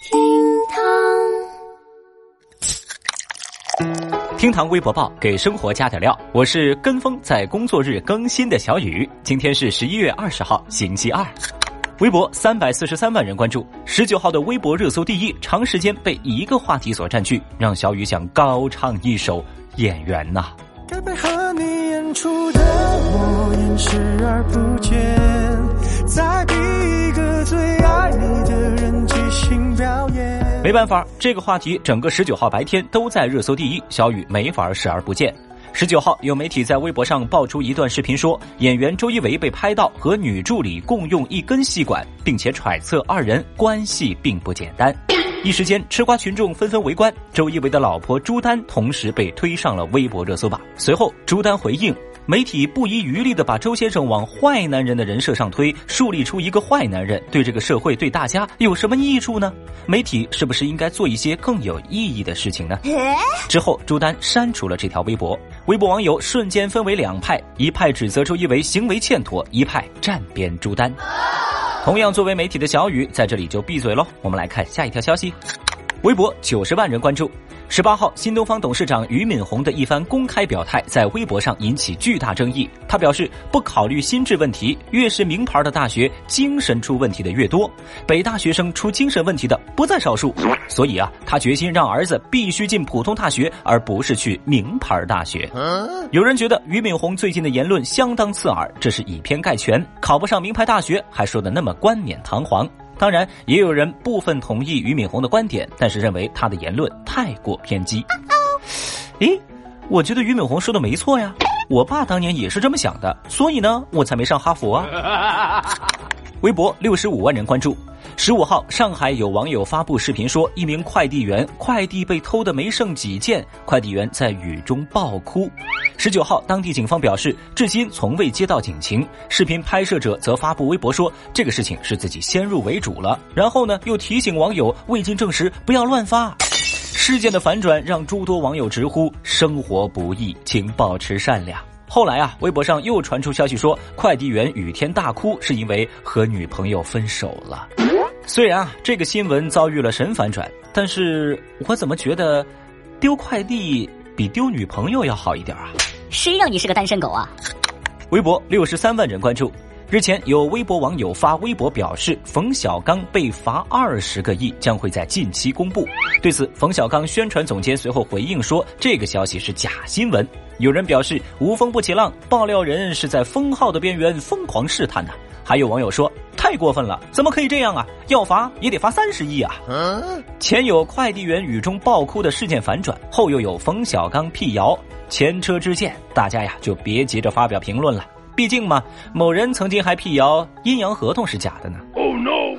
厅堂厅堂微博报给生活加点料，我是跟风在工作日更新的小雨。今天是十一月二十号，星期二。微博三百四十三万人关注，十九号的微博热搜第一，长时间被一个话题所占据，让小雨想高唱一首《演员》呐。该配合你演出的我演视而不见，再没办法，这个话题整个十九号白天都在热搜第一，小雨没法视而不见。十九号，有媒体在微博上爆出一段视频，说演员周一围被拍到和女助理共用一根吸管，并且揣测二人关系并不简单。一时间，吃瓜群众纷纷围观，周一围的老婆朱丹同时被推上了微博热搜榜。随后，朱丹回应。媒体不遗余力地把周先生往坏男人的人设上推，树立出一个坏男人对这个社会、对大家有什么益处呢？媒体是不是应该做一些更有意义的事情呢？之后，朱丹删除了这条微博，微博网友瞬间分为两派：一派指责周一围行为欠妥，一派站边朱丹。同样作为媒体的小雨在这里就闭嘴喽。我们来看下一条消息，微博九十万人关注。十八号，新东方董事长俞敏洪的一番公开表态在微博上引起巨大争议。他表示，不考虑心智问题，越是名牌的大学，精神出问题的越多，北大学生出精神问题的不在少数。所以啊，他决心让儿子必须进普通大学，而不是去名牌大学。有人觉得俞敏洪最近的言论相当刺耳，这是以偏概全，考不上名牌大学还说的那么冠冕堂皇。当然，也有人部分同意俞敏洪的观点，但是认为他的言论太过偏激。诶，我觉得俞敏洪说的没错呀，我爸当年也是这么想的，所以呢，我才没上哈佛啊。微博六十五万人关注。十五号，上海有网友发布视频说，一名快递员快递被偷的没剩几件，快递员在雨中暴哭。十九号，当地警方表示，至今从未接到警情。视频拍摄者则发布微博说，这个事情是自己先入为主了。然后呢，又提醒网友未经证实不要乱发。事件的反转让诸多网友直呼：生活不易，请保持善良。后来啊，微博上又传出消息说，快递员雨天大哭是因为和女朋友分手了。虽然啊，这个新闻遭遇了神反转，但是我怎么觉得丢快递比丢女朋友要好一点啊？谁让你是个单身狗啊？微博六十三万人关注。日前，有微博网友发微博表示，冯小刚被罚二十个亿，将会在近期公布。对此，冯小刚宣传总监随后回应说，这个消息是假新闻。有人表示无风不起浪，爆料人是在封号的边缘疯狂试探呐。还有网友说。太过分了，怎么可以这样啊？要罚也得罚三十亿啊！前有快递员雨中爆哭的事件反转，后又有冯小刚辟谣，前车之鉴，大家呀就别急着发表评论了。毕竟嘛，某人曾经还辟谣阴阳合同是假的呢。Oh no！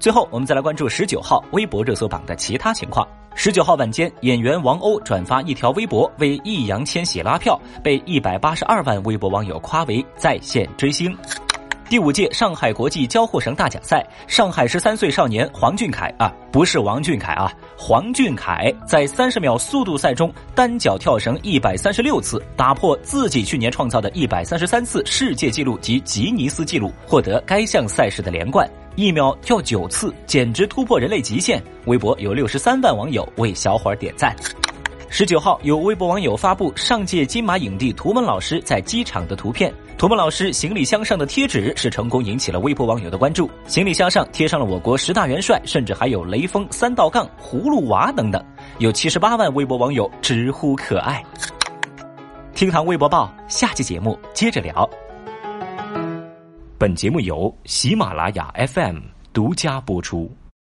最后，我们再来关注十九号微博热搜榜的其他情况。十九号晚间，演员王鸥转发一条微博为易烊千玺拉票，被一百八十二万微博网友夸为在线追星。第五届上海国际交互绳大奖赛，上海十三岁少年黄俊凯啊，不是王俊凯啊，黄俊凯在三十秒速度赛中单脚跳绳一百三十六次，打破自己去年创造的一百三十三次世界纪录及吉尼斯纪录，获得该项赛事的连冠。一秒跳九次，简直突破人类极限。微博有六十三万网友为小伙儿点赞。十九号，有微博网友发布上届金马影帝图们老师在机场的图片。图们老师行李箱上的贴纸是成功引起了微博网友的关注。行李箱上贴上了我国十大元帅，甚至还有雷锋、三道杠、葫芦娃等等。有七十八万微博网友直呼可爱。听堂微博报，下期节目接着聊。本节目由喜马拉雅 FM 独家播出。